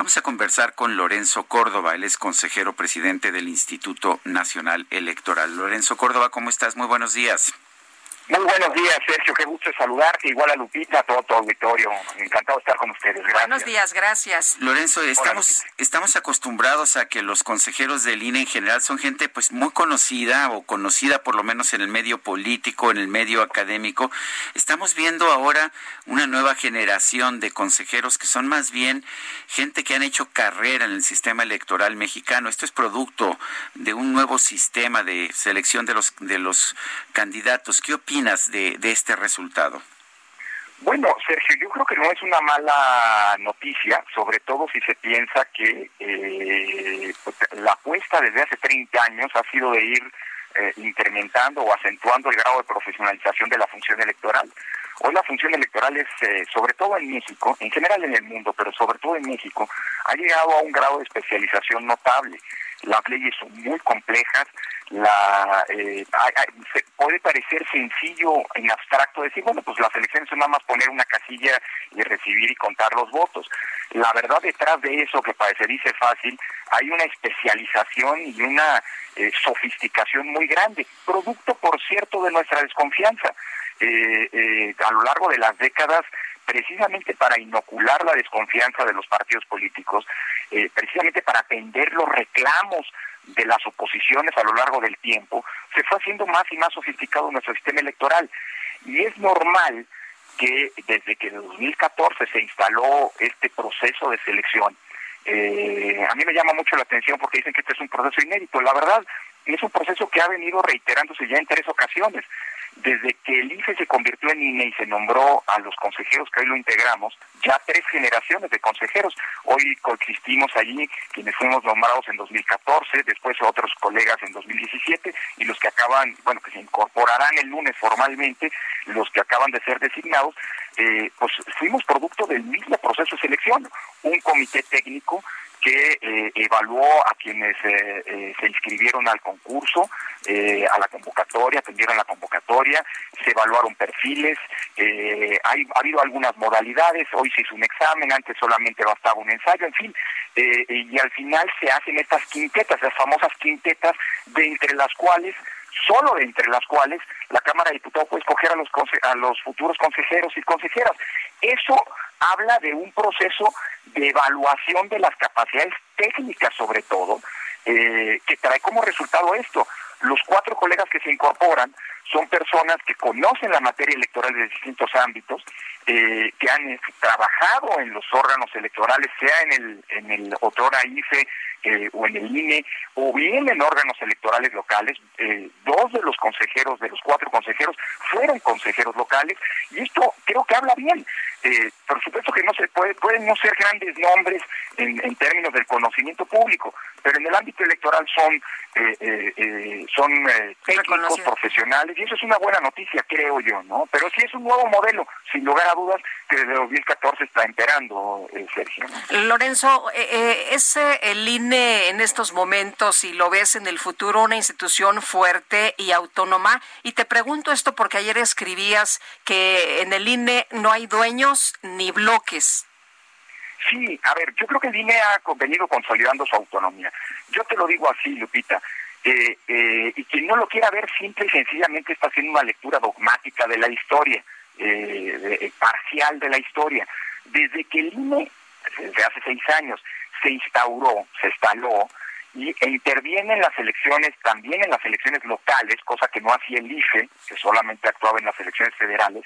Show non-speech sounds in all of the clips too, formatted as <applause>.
Vamos a conversar con Lorenzo Córdoba, él es consejero presidente del Instituto Nacional Electoral. Lorenzo Córdoba, ¿cómo estás? Muy buenos días. Muy buenos días, Sergio. Qué gusto saludarte. Igual a Lupita, a todo tu auditorio. Encantado de estar con ustedes. Gracias. Buenos días, gracias. Lorenzo, estamos, estamos acostumbrados a que los consejeros del INE en general son gente pues muy conocida o conocida por lo menos en el medio político, en el medio académico. Estamos viendo ahora una nueva generación de consejeros que son más bien gente que han hecho carrera en el sistema electoral mexicano. Esto es producto de un nuevo sistema de selección de los, de los candidatos. ¿Qué opinas? De, de este resultado? Bueno, Sergio, yo creo que no es una mala noticia, sobre todo si se piensa que eh, pues, la apuesta desde hace 30 años ha sido de ir eh, incrementando o acentuando el grado de profesionalización de la función electoral. Hoy la función electoral es, eh, sobre todo en México, en general en el mundo, pero sobre todo en México, ha llegado a un grado de especialización notable. Las leyes son muy complejas, la eh, puede parecer sencillo en abstracto decir, bueno, pues las elecciones son nada más poner una casilla y recibir y contar los votos. La verdad detrás de eso que parecería fácil, hay una especialización y una eh, sofisticación muy grande, producto, por cierto, de nuestra desconfianza. Eh, eh, a lo largo de las décadas precisamente para inocular la desconfianza de los partidos políticos, eh, precisamente para atender los reclamos de las oposiciones a lo largo del tiempo, se fue haciendo más y más sofisticado nuestro sistema electoral. Y es normal que desde que en 2014 se instaló este proceso de selección, eh, a mí me llama mucho la atención porque dicen que este es un proceso inédito. La verdad, es un proceso que ha venido reiterándose ya en tres ocasiones desde que el IFE se convirtió en INE y se nombró a los consejeros que hoy lo integramos, ya tres generaciones de consejeros. Hoy coexistimos allí quienes fuimos nombrados en 2014, después otros colegas en 2017 y los que acaban, bueno, que se incorporarán el lunes formalmente, los que acaban de ser designados, eh, pues fuimos producto del mismo proceso de selección, un comité técnico que eh, evaluó a quienes eh, eh, se inscribieron al concurso, a la convocatoria, atendieron la convocatoria, se evaluaron perfiles, hay, ha habido algunas modalidades, hoy se hizo un examen, antes solamente bastaba un ensayo, en fin, y al final se hacen estas quintetas, las famosas quintetas, de entre las cuales solo de entre las cuales la Cámara de Diputados puede escoger a los, a los futuros consejeros y consejeras. Eso habla de un proceso de evaluación de las capacidades técnicas sobre todo, eh, que trae como resultado esto. Los cuatro colegas que se incorporan son personas que conocen la materia electoral de distintos ámbitos, eh, que han trabajado en los órganos electorales, sea en el, en el otrora IFE eh, o en el INE, o bien en órganos electorales locales. dos de los consejeros, de los cuatro consejeros, fueron consejeros locales, y esto creo que habla bien. Eh, por supuesto que no se puede, pueden no ser grandes nombres en, en, términos del conocimiento público, pero en el ámbito electoral son eh, eh, eh son eh, técnicos profesionales y eso es una buena noticia, creo yo, ¿no? Pero sí es un nuevo modelo, sin lugar a dudas, que desde 2014 está enterando, Sergio. Lorenzo, ¿es el INE en estos momentos, y lo ves en el futuro, una institución fuerte y autónoma? Y te pregunto esto porque ayer escribías que en el INE no hay dueños ni bloques. Sí, a ver, yo creo que el INE ha venido consolidando su autonomía. Yo te lo digo así, Lupita, eh, eh, y quien no lo quiera ver simple y sencillamente está haciendo una lectura dogmática de la historia, eh, parcial de la historia. Desde que el INE, desde hace seis años, se instauró, se instaló, y, e interviene en las elecciones, también en las elecciones locales, cosa que no hacía el IFE, que solamente actuaba en las elecciones federales,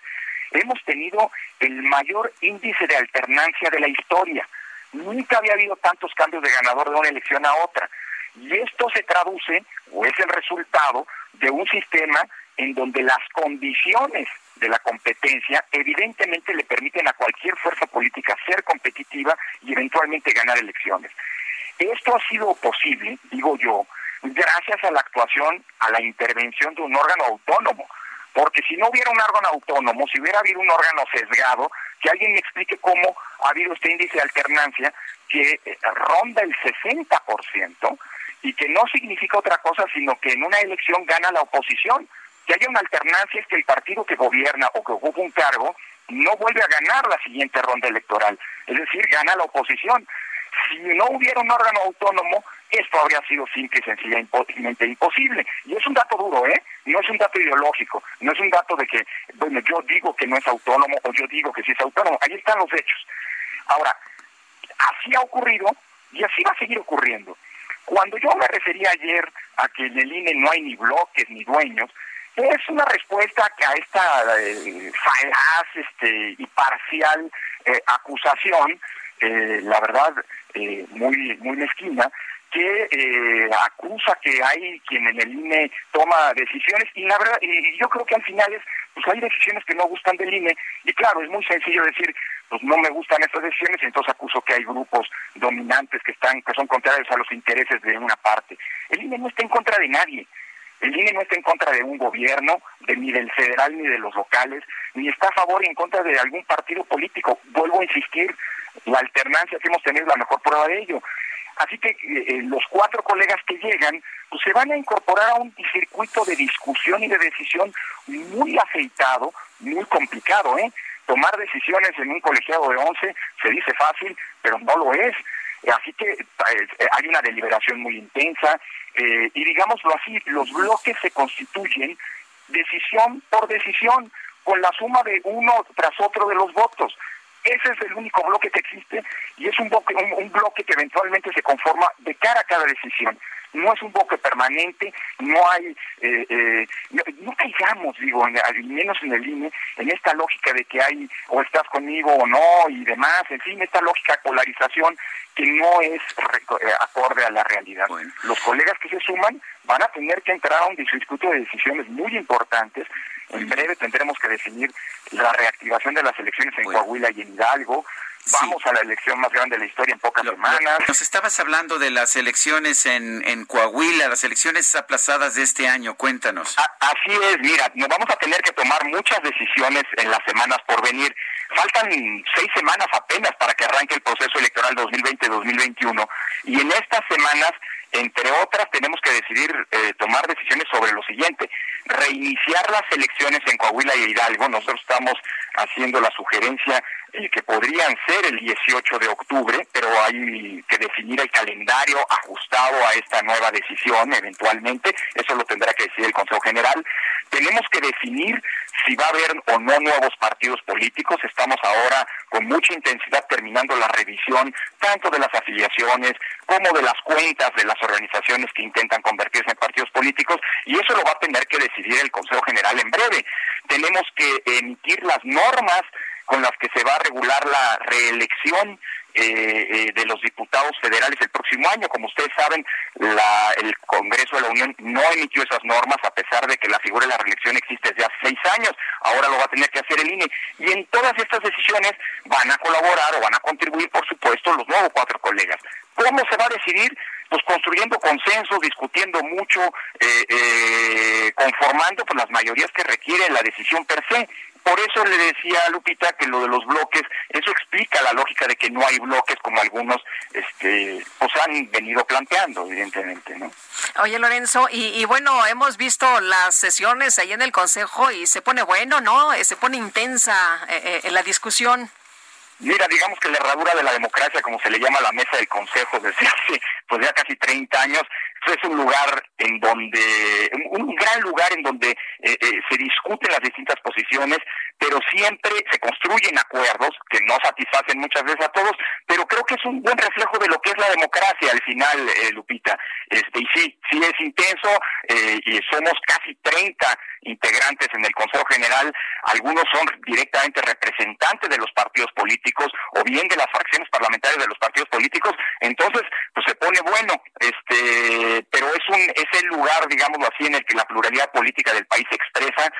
hemos tenido el mayor índice de alternancia de la historia. Nunca había habido tantos cambios de ganador de una elección a otra. Y esto se traduce, o es el resultado, de un sistema en donde las condiciones de la competencia evidentemente le permiten a cualquier fuerza política ser competitiva y eventualmente ganar elecciones. Esto ha sido posible, digo yo, gracias a la actuación, a la intervención de un órgano autónomo. Porque si no hubiera un órgano autónomo, si hubiera habido un órgano sesgado, que alguien me explique cómo ha habido este índice de alternancia que eh, ronda el 60% y que no significa otra cosa sino que en una elección gana la oposición. Que haya una alternancia es que el partido que gobierna o que ocupa un cargo no vuelve a ganar la siguiente ronda electoral, es decir, gana la oposición. Si no hubiera un órgano autónomo, esto habría sido simple y sencillamente imposible. Y es un dato duro, ¿eh? No es un dato ideológico, no es un dato de que, bueno, yo digo que no es autónomo o yo digo que sí es autónomo. Ahí están los hechos. Ahora, así ha ocurrido y así va a seguir ocurriendo. Cuando yo me refería ayer a que en el INE no hay ni bloques ni dueños, es una respuesta a esta eh, falaz este, y parcial eh, acusación, eh, la verdad, muy, muy mezquina, que eh, acusa que hay quien en el INE toma decisiones y la verdad y yo creo que al final es pues hay decisiones que no gustan del INE y claro es muy sencillo decir pues no me gustan estas decisiones y entonces acuso que hay grupos dominantes que están que son contrarios a los intereses de una parte el INE no está en contra de nadie el INE no está en contra de un gobierno, de, ni del federal ni de los locales, ni está a favor y en contra de algún partido político. Vuelvo a insistir, la alternancia que hemos tenido es la mejor prueba de ello. Así que eh, eh, los cuatro colegas que llegan pues se van a incorporar a un circuito de discusión y de decisión muy aceitado, muy complicado, ¿eh? Tomar decisiones en un colegiado de 11 se dice fácil, pero no lo es. Así que eh, hay una deliberación muy intensa y digámoslo así, los bloques se constituyen decisión por decisión con la suma de uno tras otro de los votos. Ese es el único bloque que existe y es un bloque, un, bloque que eventualmente se conforma de cara a cada decisión no es un bloque permanente, no hay, eh, eh, no, caigamos, digo, al menos en el INE, en esta lógica de que hay o estás conmigo o no y demás, en fin, esta lógica de polarización que no es eh, acorde a la realidad. Los colegas que se suman van a tener que entrar a un circuito de decisiones muy importantes en breve tendremos que definir la reactivación de las elecciones en Coahuila y en Hidalgo. Vamos a la elección más grande de la historia en pocas semanas. nos estabas hablando de las elecciones en, en Coahuila, las elecciones aplazadas de este año. Cuéntanos. así es, mira, nos vamos a tener que tomar muchas decisiones en las semanas por venir. Faltan seis semanas apenas para que arranque el proceso electoral 2020-2021 y en estas semanas entre otras, tenemos que decidir eh, tomar decisiones sobre lo siguiente. Reiniciar las elecciones en Coahuila y Hidalgo. Nosotros estamos haciendo la sugerencia eh, que podrían ser el 18 de octubre, pero hay que definir el calendario ajustado a esta nueva decisión eventualmente. Eso lo tendrá que decidir el Consejo General. Tenemos que definir si va a haber o no nuevos partidos políticos. Estamos ahora con mucha intensidad terminando la revisión tanto de las afiliaciones como de las cuentas de las organizaciones que intentan convertirse en partidos políticos y eso lo va a tener que decidir el Consejo General en breve. Tenemos que emitir las normas con las que se va a regular la reelección eh, eh, de los diputados federales el próximo año. Como ustedes saben, el Congreso de la Unión no emitió esas normas a pesar de que la figura de la reelección existe desde hace seis años. Ahora lo va a tener que hacer el INE. Y en todas estas decisiones van a colaborar o van a contribuir, por supuesto, los nuevos cuatro colegas. ¿Cómo se va a decidir? Pues construyendo consenso, discutiendo mucho, eh, conformando pues, las mayorías que requiere la decisión per se. Por eso le decía a Lupita que lo de los bloques, eso explica la lógica de que no hay bloques como algunos este, pues han venido planteando, evidentemente, ¿no? Oye, Lorenzo, y, bueno, hemos visto las sesiones ahí en el Consejo y se pone bueno, ¿no? Eh, se pone intensa eh, eh, la discusión. Mira, digamos que la herradura de la democracia, como se le llama a la mesa del Consejo desde <laughs> hace pues ya casi 30 años, es un lugar en donde, un gran lugar en donde eh, eh, se discuten las distintas posiciones, pero siempre se construyen acuerdos que no satisfacen muchas veces a todos, pero creo que es un buen reflejo de lo que es la democracia al final, eh, Lupita. Este, y sí, sí es intenso, y somos casi 30 integrantes en el Consejo General, algunos son directamente representantes de los partidos políticos o bien de las fracciones parlamentarias de los partidos políticos, entonces pues se pone bueno, este eh, pero es un es el lugar, digámoslo así, en el que la pluralidad política del país se expresa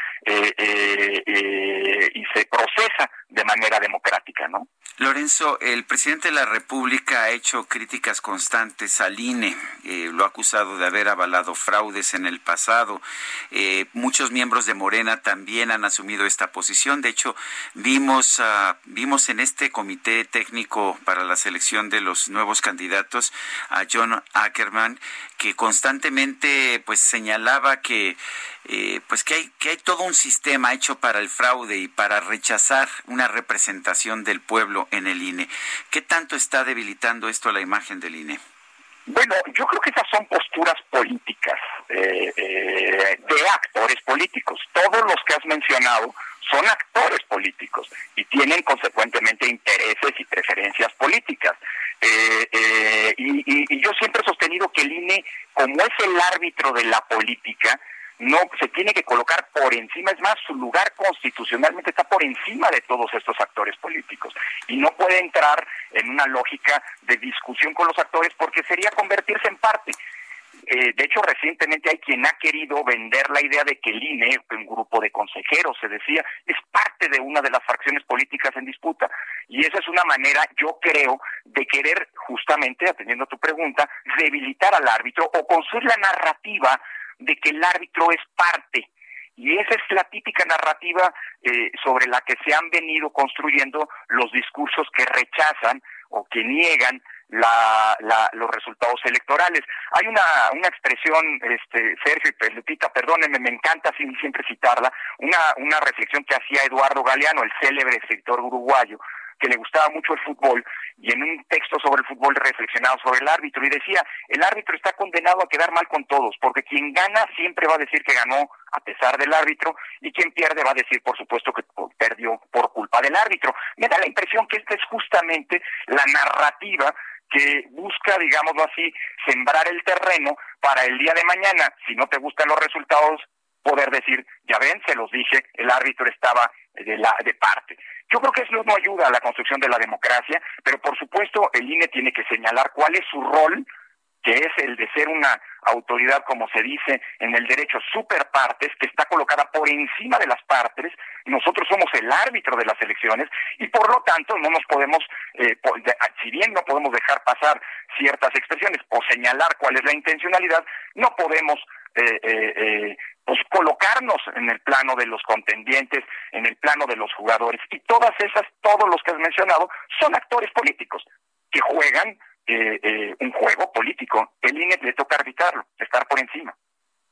y se procesa de manera democrática, ¿no? Lorenzo, el presidente de la República ha hecho críticas constantes al INE, eh, lo ha acusado de haber avalado fraudes en el pasado. Eh, muchos miembros de Morena también han asumido esta posición. De hecho, vimos, uh, vimos en este comité técnico para la selección de los nuevos candidatos a John Ackerman, que constantemente pues señalaba que eh, pues que hay que hay todo un sistema hecho para el fraude y para rechazar una representación del pueblo en el INE. ¿Qué tanto está debilitando esto la imagen del INE? Bueno, yo creo que esas son posturas políticas eh, eh, de actores políticos. Todos los que has mencionado son actores políticos y tienen consecuentemente intereses y preferencias políticas. y, yo siempre he sostenido que el INE, como es el árbitro de la política, no se tiene que colocar por encima, es más, su lugar constitucionalmente está por encima de todos estos actores políticos y no puede entrar en una lógica de discusión con los actores porque sería convertirse en parte. Eh, de hecho, recientemente hay quien ha querido vender la idea de que el INE, un grupo de consejeros, se decía, es parte de una de las fracciones políticas en disputa. Y esa es una manera, yo creo, de querer, justamente, atendiendo a tu pregunta, debilitar al árbitro o construir la narrativa de que el árbitro es parte. Y esa es la típica narrativa eh, sobre la que se han venido construyendo los discursos que rechazan o que niegan la, los resultados electorales. Hay una, una expresión, este, Sergio y Pelotita, perdónenme, me encanta siempre citarla, una, una reflexión que hacía Eduardo Galeano, el célebre escritor uruguayo, que le gustaba mucho el fútbol y en un texto sobre el fútbol reflexionaba sobre el árbitro y decía, el árbitro está condenado a quedar mal con todos, porque quien gana siempre va a decir que ganó a pesar del árbitro y quien pierde va a decir, por supuesto, que perdió por culpa del árbitro. Me da la impresión que esta es justamente la narrativa que busca, digámoslo así, sembrar el terreno para el día de mañana, si no te gustan los resultados, poder decir, ya ven, se los dije, el árbitro estaba de, la, de parte. Yo creo que eso no ayuda a la construcción de la democracia, pero por supuesto el INE tiene que señalar cuál es su rol, que es el de ser una autoridad, como se dice en el derecho, super partes, que está colocada por encima de las partes. Nosotros somos el árbitro de las elecciones y por lo tanto no nos podemos, eh, si bien no podemos dejar pasar ciertas expresiones o señalar cuál es la intencionalidad, no podemos eh, eh, eh, pues colocarnos en el plano de los contendientes, en el plano de los jugadores. Y todas esas, todos los que has mencionado, son actores políticos que juegan eh, eh, un juego político. El INE le toca arbitrarlo, estar por encima.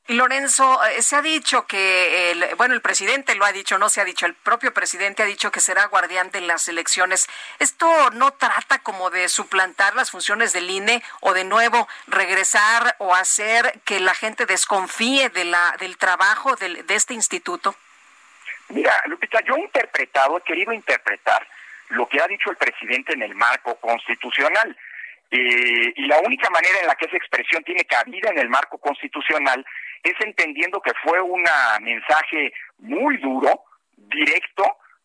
Lorenzo, eh, se ha dicho que, el, bueno, el presidente lo ha dicho, no se ha dicho, el propio presidente ha dicho que será guardián de las elecciones. ¿Esto no trata como de suplantar las funciones del INE o de nuevo regresar o hacer que la gente desconfíe de la, del trabajo de, este instituto? Mira, Lupita, yo he interpretado, he querido interpretar lo que ha dicho el presidente en el marco constitucional. Eh, y la única manera en la que esa expresión tiene cabida en el marco constitucional es entendiendo que fue un mensaje muy duro, directo,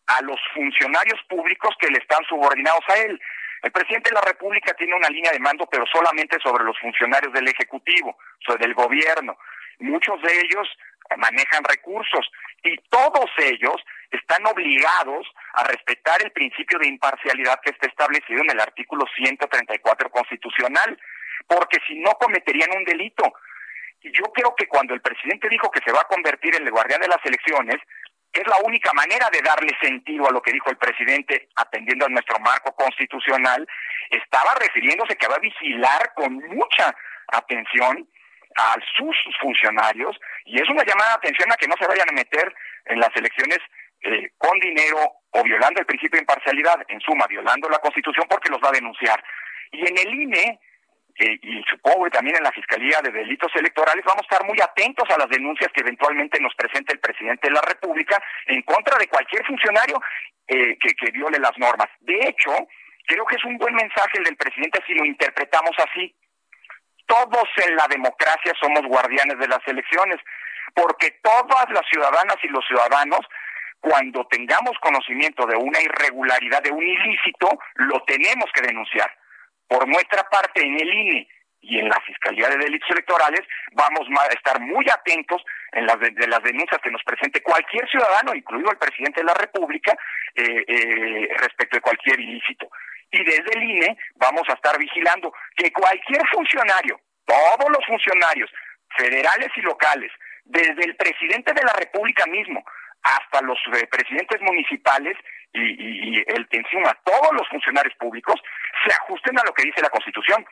a los funcionarios públicos que le están subordinados a él. El presidente de la República tiene una línea de mando, pero solamente sobre los funcionarios del Ejecutivo, sobre el gobierno. Muchos de ellos manejan recursos y todos ellos están obligados a respetar el principio de imparcialidad que está establecido en el artículo 134 constitucional, porque si no cometerían un delito. Y yo creo que cuando el presidente dijo que se va a convertir en el guardián de las elecciones, es la única manera de darle sentido a lo que dijo el presidente, atendiendo a nuestro marco constitucional, estaba refiriéndose que va a vigilar con mucha atención a sus funcionarios y es una llamada de atención a que no se vayan a meter en las elecciones eh, con dinero o violando el principio de imparcialidad, en suma, violando la Constitución porque los va a denunciar. Y en el INE, y supongo que también en la Fiscalía de Delitos Electorales vamos a estar muy atentos a las denuncias que eventualmente nos presente el presidente de la República en contra de cualquier funcionario eh, que, que viole las normas. De hecho, creo que es un buen mensaje el del presidente si lo interpretamos así. Todos en la democracia somos guardianes de las elecciones, porque todas las ciudadanas y los ciudadanos cuando tengamos conocimiento de una irregularidad, de un ilícito, lo tenemos que denunciar. Por nuestra parte, en el INE y en la Fiscalía de Delitos Electorales vamos a estar muy atentos en las de, las denuncias que nos presente cualquier ciudadano, incluido el presidente de la República, eh, eh, respecto de cualquier ilícito. Y desde el INE vamos a estar vigilando que cualquier funcionario, todos los funcionarios, federales y locales, desde el presidente de la República mismo hasta los eh, presidentes municipales y, y, el que encima todos los funcionarios públicos se ajusten a lo que dice la Constitución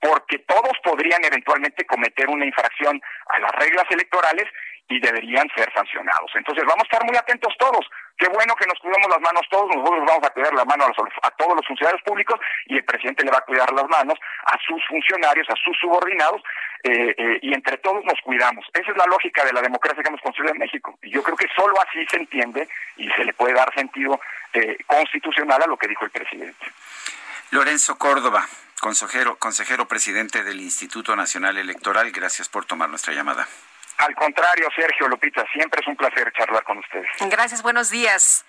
porque todos podrían eventualmente cometer una infracción a las reglas electorales y deberían ser sancionados. Entonces vamos a estar muy atentos todos. Qué bueno que nos cuidamos las manos todos, nosotros vamos a cuidar las manos a, todos los funcionarios públicos y el presidente le va a cuidar las manos a sus funcionarios, a sus subordinados eh, eh, y entre todos nos cuidamos. Esa es la lógica de la democracia que hemos construido en México. Y yo creo que solo así se entiende y se le puede dar sentido eh, constitucional a lo que dijo el presidente. Lorenzo Córdoba, consejero, consejero presidente del Instituto Nacional Electoral, gracias por tomar nuestra llamada. Al contrario, Sergio Lupita, siempre es un placer charlar con ustedes. Gracias, buenos días.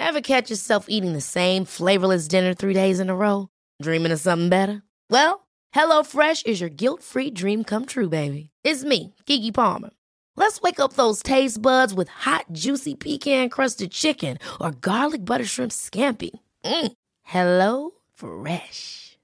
Ever catch yourself eating the same flavorless dinner three days in a row? Dreaming of something better? Well, HelloFresh is your guilt-free dream come true, baby. It's me, Kiki Palmer. Let's wake up those taste buds with hot, juicy pecan-crusted chicken or garlic butter shrimp scampi. Mm. Hello Fresh.